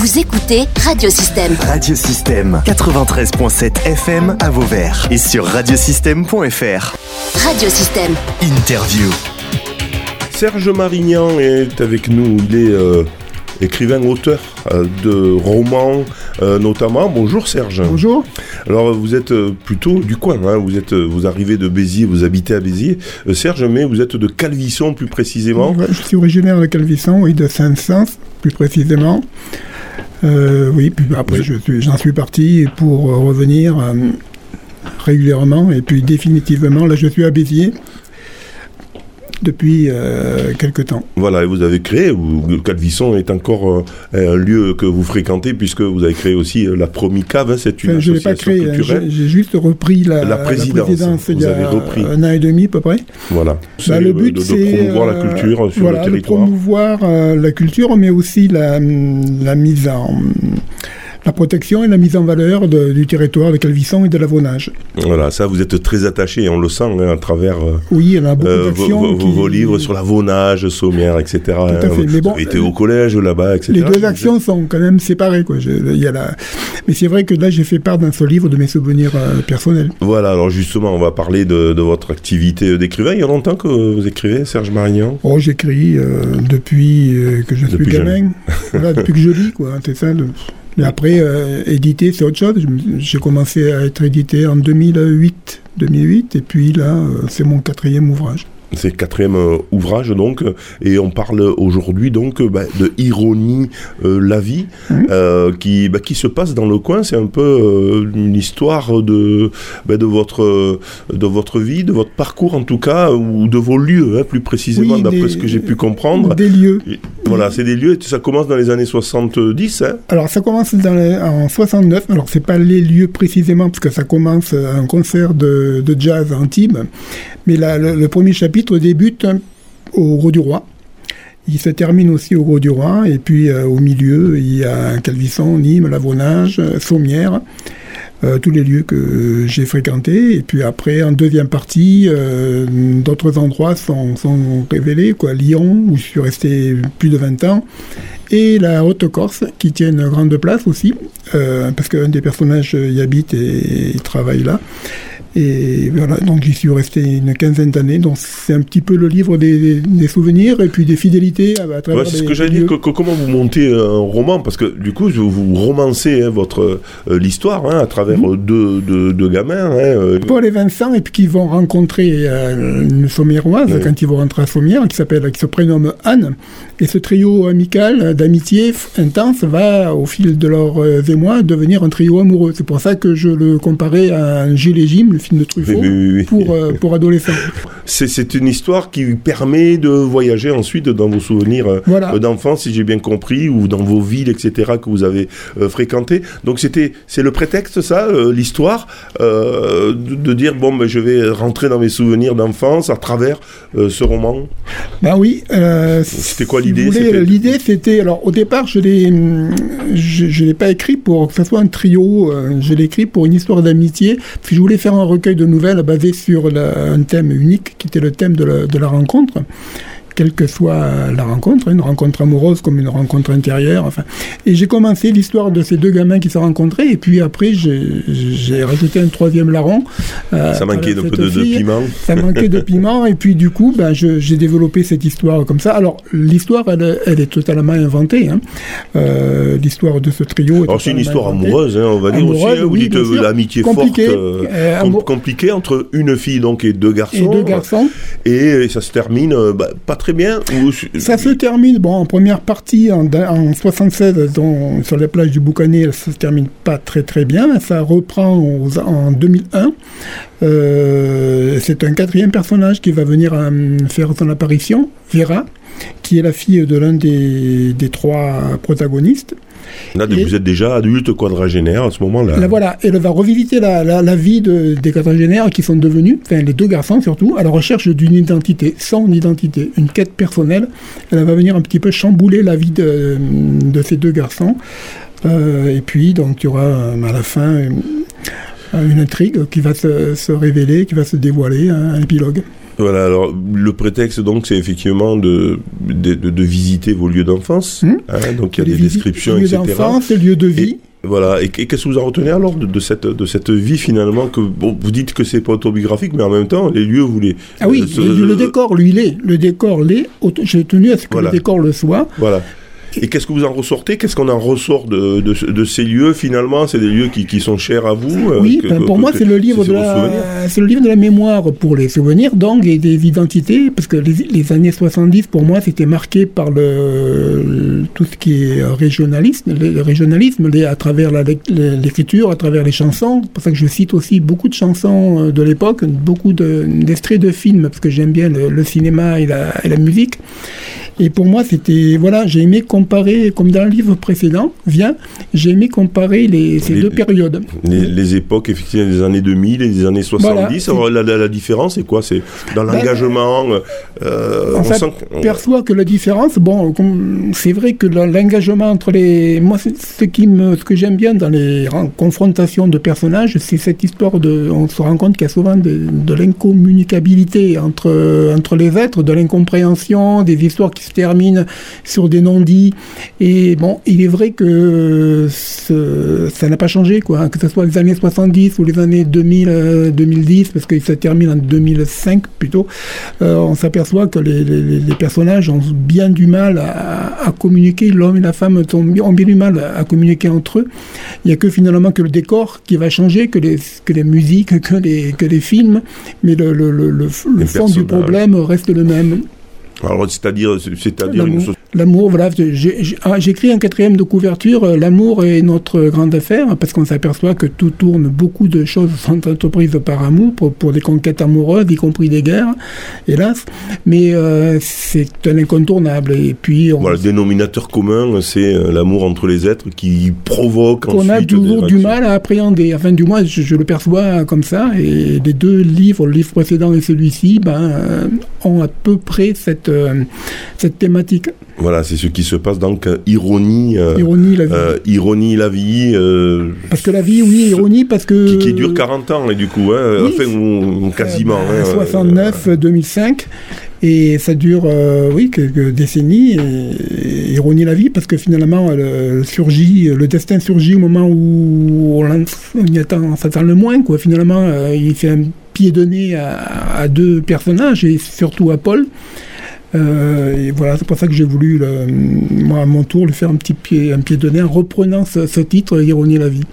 Vous écoutez Radiosystème. Radiosystème 93.7 FM à Vauvert et sur radiosystème.fr. Radiosystème. Interview. Serge Marignan est avec nous. Il est euh, écrivain, auteur euh, de romans euh, notamment. Bonjour Serge. Bonjour. Alors vous êtes plutôt du coin, hein. vous êtes, vous arrivez de Béziers, vous habitez à Béziers. Euh, Serge, mais vous êtes de Calvisson plus précisément. Ouais, je suis originaire de Calvisson, oui, de Saint-Saëns plus précisément. Euh, oui, puis après je suis- j'en suis parti pour euh, revenir euh, régulièrement et puis définitivement, là je suis à Béziers depuis euh, quelque temps. Voilà, et vous avez créé, ou Calvisson est encore euh, un lieu que vous fréquentez puisque vous avez créé aussi euh, la Promicave, hein, c'est une Enfin, je l'ai pas association créé, hein, culturelle. j'ai juste repris la, La présidence, il vous y a avez repris. un an et demi à peu près. Voilà. Bah, C'est, le euh, but, de, de c'est promouvoir la culture sur voilà, le de territoire. promouvoir euh, la culture, mais aussi la, la mise en la protection et la mise en valeur de- du territoire de Calvisson et de l'Avonage. Voilà, ça vous êtes très attaché, on le sent hein, à travers euh, Oui, il y a beaucoup euh, vos, vos- qui- vos livres sur l'avonnage, sommière, etc. à hein. fait, mais Vous bon, avez été au collège là-bas, etc. Les deux actions sont quand même séparées. Quoi. Je- y a la... Mais c'est vrai que là, j'ai fait part dans ce livre de mes souvenirs euh, personnels. Voilà, alors justement, on va parler de, de votre activité d'écrivain. Il y a longtemps que vous écrivez, Serge Marignan Oh, j'écris euh, depuis euh, que je suis gamin. voilà, depuis que je lis, quoi. C'est ça. le- Et après, euh, éditer, c'est autre chose. J'ai commencé à être édité en 2008. 2008 et puis là, euh, c'est mon quatrième ouvrage. C'est le quatrième euh, ouvrage, donc, euh, et on parle aujourd'hui, donc, euh, bah, de Ironie, euh, la vie, euh, qui, bah, qui se passe dans le coin. C'est un peu une histoire de, bah, de, votre, de votre vie, de votre parcours, en tout cas, ou de vos lieux, hein, plus précisément, Oui, d'après ce que j'ai pu comprendre. Des lieux. Et Voilà, c'est des lieux, et ça commence dans les années 70, hein. Alors ça commence dans les- en 69, alors c'est pas les lieux précisément parce que ça commence un concert de, de jazz à Antibes, mais là, le, le premier chapitre débute hein, au Gros du Roi. Il se termine aussi au Gros du Roi et puis euh, au milieu il y a Calvisson, Nîmes, Lavonnage, euh, Sommières, euh, tous les lieux que j'ai fréquentés et puis après en deuxième partie euh, d'autres endroits sont, révélés quoi, Lyon où je suis resté plus de 20 ans et la Haute-Corse, qui tient une grande place aussi, parce qu'un des personnages y habite et travaille là. Et voilà, donc j'y suis resté une quinzaine d'années. Donc c'est un petit peu le livre des, des souvenirs et puis des fidélités à, à travers Ouais, c'est ce que j'allais dire. lieux. que- que- comment vous montez un roman? Parce que du coup, vous, romancez hein, votre euh, l'histoire hein, à travers Mhm. euh, deux, deux, deux gamins. hein, euh, Paul et Vincent, et puis qui vont rencontrer euh, une sommiéroise Oui. quand ils vont rentrer à Sommières, qui s'appelle, qui se prénomme Anne. Et ce trio amical d'amitié intense va, au fil de leurs émois, devenir un trio amoureux. C'est pour ça que je le comparais à un Gilles et Jim, film de Truffaut, Oui, oui, oui. pour, euh, pour adolescents. C'est, c'est une histoire qui permet de voyager ensuite dans vos souvenirs euh, Voilà. euh, d'enfance, si j'ai bien compris, ou dans vos villes, etc., que vous avez euh, fréquentées. Donc c'était, c'est le prétexte, ça, l'histoire, de, de dire bon, ben, je vais rentrer dans mes souvenirs d'enfance à travers ce roman. Ben oui. C'était quoi l'idée? L'idée, c'était. Alors, au départ, je l'ai, hum, je, je l'ai pas écrit pour que ce soit un trio. je l'ai écrit pour une histoire d'amitié. Puis, je voulais faire un recueil de nouvelles basé sur un thème unique, qui était le thème de la rencontre. Quelle que soit la rencontre, une rencontre amoureuse comme une rencontre intérieure. Enfin. Et j'ai commencé l'histoire de ces deux gamins qui se rencontraient. Et puis après, j'ai, rajouté un troisième larron. euh, Ça manquait à d'un peu de, de piment. ça manquait de piment et puis du coup ben, j'ai développé cette histoire comme ça alors l'histoire elle, elle est totalement inventée hein. Euh, l'histoire de ce trio est Alors c'est une histoire inventée. amoureuse, hein, on va dire aussi. Hein, vous oui, dites bien euh, l'amitié forte, euh, compliquée entre une fille donc et deux garçons. et deux garçons Et ça se termine bah, pas très bien. ou- ça se termine bon en première partie en, en 76 dont- sur les plages du Boucané ça se termine pas très très bien ça reprend aux- en 2001 Euh, c'est un quatrième personnage qui va venir euh, faire son apparition Vera qui est la fille de l'un des, des trois protagonistes Là, Et- vous êtes déjà adulte quadragénaire à ce moment-là. Là, voilà, elle va revisiter la, la- la vie de- des quadragénaires qui sont devenus, enfin les deux garçons surtout, à la recherche d'une identité, son identité, une quête personnelle. Elle va venir un petit peu chambouler la vie de, de ces deux garçons. Euh, et puis, donc, il y aura euh, à la fin une, une intrigue qui va se, se révéler, qui va se dévoiler, hein, un épilogue. Voilà, alors le prétexte donc c'est effectivement de, de, de- de visiter vos lieux d'enfance. Hmm. hein, donc il y a Les des descriptions, lieux etc. d'enfance, lieux de vie. Voilà, et, et qu'est-ce que vous en retenez alors de, de cette, de cette vie finalement que bon, vous dites que c'est pas autobiographique, mais en même temps les lieux vous les. Ah oui, euh, ce- le, le décor, lui, l'est. Le décor l'est. J'ai tenu à ce que Voilà. le décor le soit. Voilà. Et qu'est-ce que vous en ressortez? Qu'est-ce qu'on en ressort de, de, ce- de ces lieux finalement? C'est des lieux qui, qui sont chers à vous euh, Oui, que- ben, que- pour moi, c'est le livre de la, c'est le livre de la mémoire pour les souvenirs, donc et des identités, parce que les, les années 70, pour moi, c'était marqué par le, le- tout ce qui est régionalisme, le, le régionalisme, les- à travers l'écriture, à travers les chansons. C'est pour ça que je cite aussi beaucoup de chansons euh, de l'époque, beaucoup de- d'extraits de, films, parce que j'aime bien le, cinéma et la, et la musique. Et pour moi, c'était voilà, j'ai aimé comparer, comme dans le livre précédent, vient, j'ai aimé comparer les, ces Les- deux périodes. les, les époques effectivement des années 2000 et des années 70. Voilà. Alors, la, la- la différence c'est quoi? C'est dans Ben, l'engagement. euh, en on fait, sent que- la différence, bon, c'est vrai que l'engagement entre les, moi, ce qui me, ce que j'aime bien dans les confrontations de personnages, c'est cette histoire de, on se rend compte qu'il y a souvent de, de l'incommunicabilité entre entre les êtres, de l'incompréhension, des histoires qui se terminent sur des non-dits. Et bon, il est vrai que ce- ça n'a pas changé, quoi, que ce soit les années 70 ou les années 2000, euh, 2010, parce que ça termine en 2005 plutôt. Euh, on s'aperçoit que les, les- les personnages ont bien du mal à, à communiquer, l'homme et la femme ont bien, du mal à, communiquer entre eux. Il n'y a que finalement que le décor qui va changer, que les, que les musiques, que les, que les films, mais le, le, le, le- fond du problème reste le même. Alors, c'est-à-dire, c'est-à-dire une so- L'amour, voilà. ah, J'écris un quatrième de couverture, euh, l'amour est notre grande affaire, parce qu'on s'aperçoit que tout tourne, beaucoup de choses sont entreprises par amour, pour, pour des conquêtes amoureuses, y compris des guerres, hélas. Mais euh, c'est un incontournable. Et puis, on, Voilà, le dénominateur commun, c'est euh, l'amour entre les êtres qui provoque qu'on a ensuite des toujours du mal à appréhender. Enfin, du moins, je, je le perçois comme ça. Et les deux livres, le livre précédent et celui-ci, ben, euh, ont à peu près cette, cette thématique. Voilà, c'est ce qui se passe donc euh, ironie, euh, Ironie, la vie. euh, ironie la vie, euh, parce que la vie, oui, ironie, parce que... qui, qui dure 40 ans et du coup, hein, Oui. enfin ou- quasiment. Hein, bah, 69, 2005. Et ça dure, euh, oui, quelques décennies. Et, ironie la vie, parce que finalement, le, surgit, le destin surgit au moment où on, on y attend, on s'attend le moins. Quoi. Finalement, euh, il fait un pied de nez à, à deux personnages, et surtout à Paul. Euh, et voilà, c'est pour ça que j'ai voulu, moi, à mon tour, lui faire un petit pied, un pied de nez en reprenant ce, ce titre, Ironie la vie.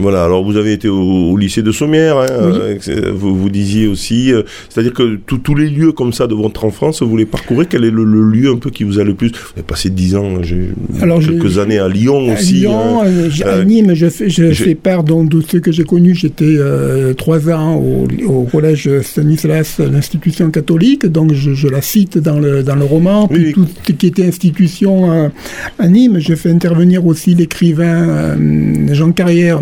Voilà, alors vous avez été au, au lycée de Sommières, hein, euh, vous, vous disiez aussi, euh, c'est-à-dire que tous- les lieux comme ça de votre enfance, vous les parcourez, quel est le, le lieu un peu qui vous a le plus Vous avez passé 10 ans, Alors, quelques années à Lyon À aussi. Lyon, hein. euh, à Nîmes, je fais, je fais part donc, de ceux que j'ai connus. J'étais euh, trois ans au, au collège Stanislas, l'institution catholique, donc je, je la cite dans le, dans le roman. Puis oui. tout ce qui était institution à Nîmes, je fais intervenir aussi l'écrivain Jean Carrière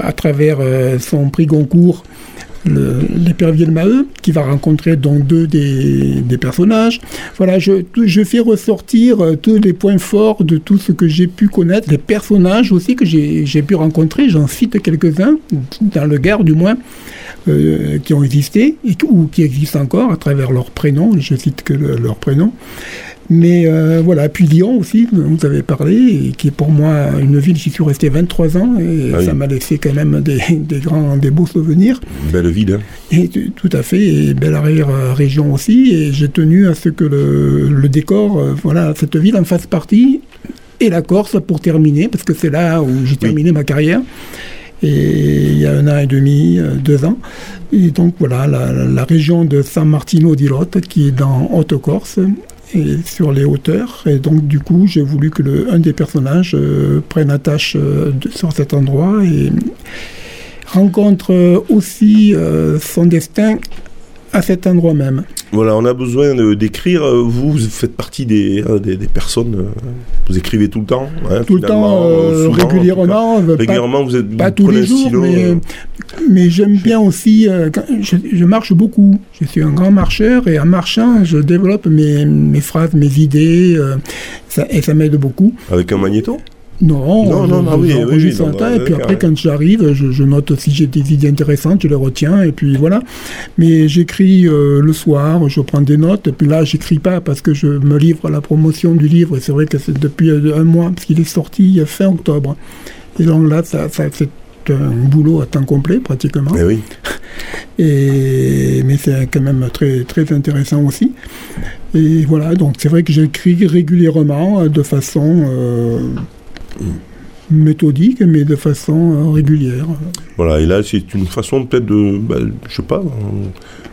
à travers euh, son prix Goncourt l'épervier de Maheu, qui va rencontrer donc deux des, personnages. Voilà, je, fais ressortir euh, tous les points forts de tout ce que j'ai pu connaître, les personnages aussi que j'ai pu rencontrer, j'en cite quelques-uns, dans le Gard du moins, euh, qui ont existé, et, ou qui existent encore à travers leurs prénoms, je cite que le- leurs prénoms. Mais euh, voilà, puis Lyon aussi, vous avez parlé, et qui est pour moi une ville, j'y suis resté 23 ans, et Ah oui. ça m'a laissé quand même des, des grands, des beaux souvenirs. Belle ville. hein. Et tout à fait, et belle arrière-région aussi, et j'ai tenu à ce que le, le décor, euh, voilà, cette ville en fasse partie, et la Corse pour terminer, parce que c'est là où j'ai terminé ma carrière, et il y a un an et demi, euh, deux ans, et donc voilà, la, la région de San Martino di Lotte, qui est dans Haute-Corse, et sur les hauteurs, et donc du coup j'ai voulu que le, un des personnages euh, prenne attache euh, de- sur cet endroit, et rencontre euh, aussi euh, son destin à cet endroit même. Voilà, on a besoin d'écrire. Vous, vous faites partie des, euh, des, des personnes. Vous écrivez tout le temps. hein, Tout le temps, souvent, régulièrement, pas- Régulièrement, vous êtes. pas, vous tous les jours, mais, mais j'aime bien aussi, euh, quand- je, je marche beaucoup, je suis un grand marcheur et en marchant, je développe mes, mes phrases, mes idées, euh, ça- et ça m'aide beaucoup. avec un magnéto? Non, Non, je- non, non, je- oui, oui, non, tas, bah, et puis après, quand j'arrive, je, je note si j'ai des idées intéressantes, je les retiens, et puis voilà. Mais j'écris euh, le soir, je prends des notes, et puis là, j'écris pas parce que je me livre à la promotion du livre, et c'est vrai que c'est depuis euh, un mois, parce qu'il est sorti fin octobre. Et donc là, ça, ça c'est un boulot à temps complet, pratiquement. Oui. Et, mais c'est quand même très, très intéressant aussi. Et voilà, donc c'est vrai que j'écris régulièrement euh, de façon euh, méthodique, mais de façon euh, régulière. Voilà, et là, c'est une façon peut-être de. bah, je sais pas,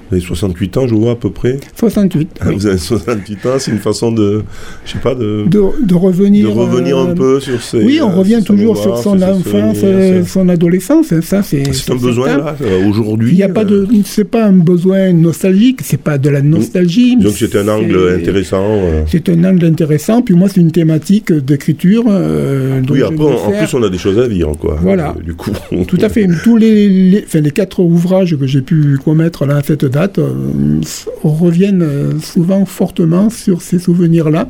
vous avez 68 ans, je vois à peu près. 68. Ah, oui. Vous avez 68 ans, c'est une façon de. Je sais pas, de. De, de revenir. de revenir euh, un peu sur ces. Oui, on euh, revient toujours sur son enfance, euh, c'est- son adolescence. hein, Ça, c'est. C'est un c'est besoin là, euh, aujourd'hui. Il n'y a pas euh, de, c'est pas un besoin nostalgique, c'est pas de la nostalgie. Donc c'était un angle c'est- intéressant. euh. C'est un angle intéressant, puis moi c'est une thématique d'écriture. euh, Oui, après, en, plus, on a des choses à dire, quoi. Voilà. Euh, du coup. Tout à fait. Tous les, les, enfin, les quatre ouvrages que j'ai pu commettre là, cette euh, reviennent euh, souvent fortement sur ces souvenirs-là.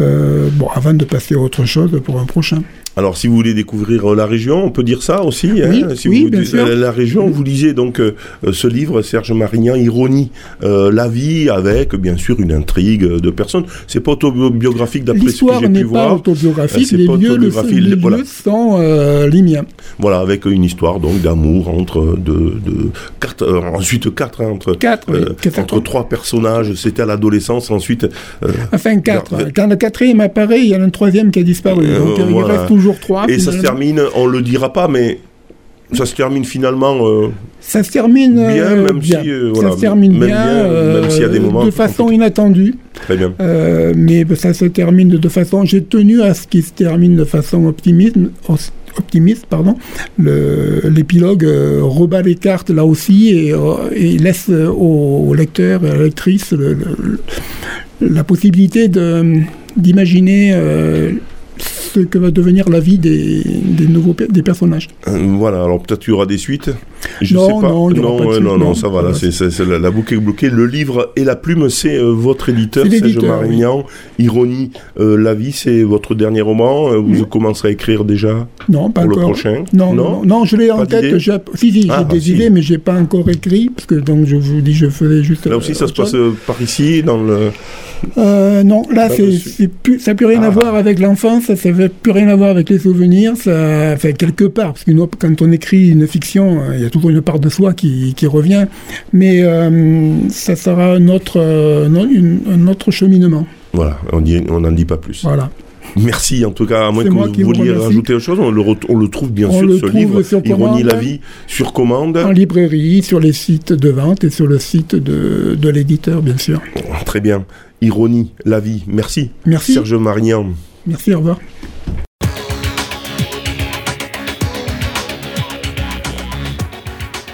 Euh, bon, avant de passer à autre chose pour un prochain. Alors, si vous voulez découvrir euh, la région, on peut dire ça aussi. Oui, hein, si oui, vous, bien sûr. La, la région, vous lisez donc euh, euh, ce livre, Serge Marignan, Ironie, euh, la vie, avec bien sûr une intrigue de personnes. C'est pas autobiographique d'après ce que L'histoire j'ai pu n'est pas voir. autobiographique, Euh, c'est les pas lieux, le- autobiographie, les voilà. lieux sont euh, les miens. Voilà, avec une histoire donc d'amour entre de, de quatre, euh, ensuite quatre hein, entre Quatre, oui, euh, quatre. entre trois personnages. C'était à l'adolescence. Ensuite, euh, Enfin, quatre. Quand le quatrième apparaît, il y en a un troisième qui a disparu. Euh, Donc euh, voilà. il reste toujours trois. et ça se termine. On le dira pas, mais ça se termine finalement. euh, Ça se termine Bien, euh, même bien. si, euh, ça se termine même bien, même s'il y a des moments de façon inattendue. très bien. Mais ça se termine de façon. J'ai tenu à ce qu'il se termine de façon optimiste. Optimiste, pardon. L'épilogue rebat les cartes là aussi et, et laisse au, au lecteur et à la lectrice le- le- le- la possibilité d'imaginer que va devenir la vie des, nouveaux des personnages. Euh, voilà, alors peut-être il y aura des suites. Je Non, sais pas. non, non, non, non. ça va, là, Voilà. c'est, la, la boucle est bloquée. Le livre et la plume, c'est euh, votre éditeur, Serge Marignan. Ironie, euh, la vie, c'est votre dernier roman. Euh, Vous commencerez à écrire déjà Non, pas pour le prochain Non, non, non, non, je l'ai en tête. Si, si, j'ai Ah, des si. idées, mais j'ai pas encore écrit, parce que donc je vous dis, je faisais juste. Là aussi, ça se passe par ici, dans le. Euh, non, là, c'est, plus, ça n'a plus rien Ah. à voir avec l'enfance, ça n'a plus rien à voir avec les souvenirs, ça, enfin, quelque part, parce que quand on écrit une fiction, il y a toujours une part de soi qui, qui revient, mais euh, ça sera un autre, euh, autre cheminement. Voilà, on n'en dit pas plus. Voilà. Merci en tout cas, à moins que vous vouliez rajouter autre chose, on le, re- on le trouve bien On sûr, le ce livre, sur Ironie la vie, sur commande. En librairie, sur les sites de vente et sur le site de, de l'éditeur, bien sûr. Très bien. Ironie, la vie. Merci. Merci. Serge Marignan. Merci, au revoir.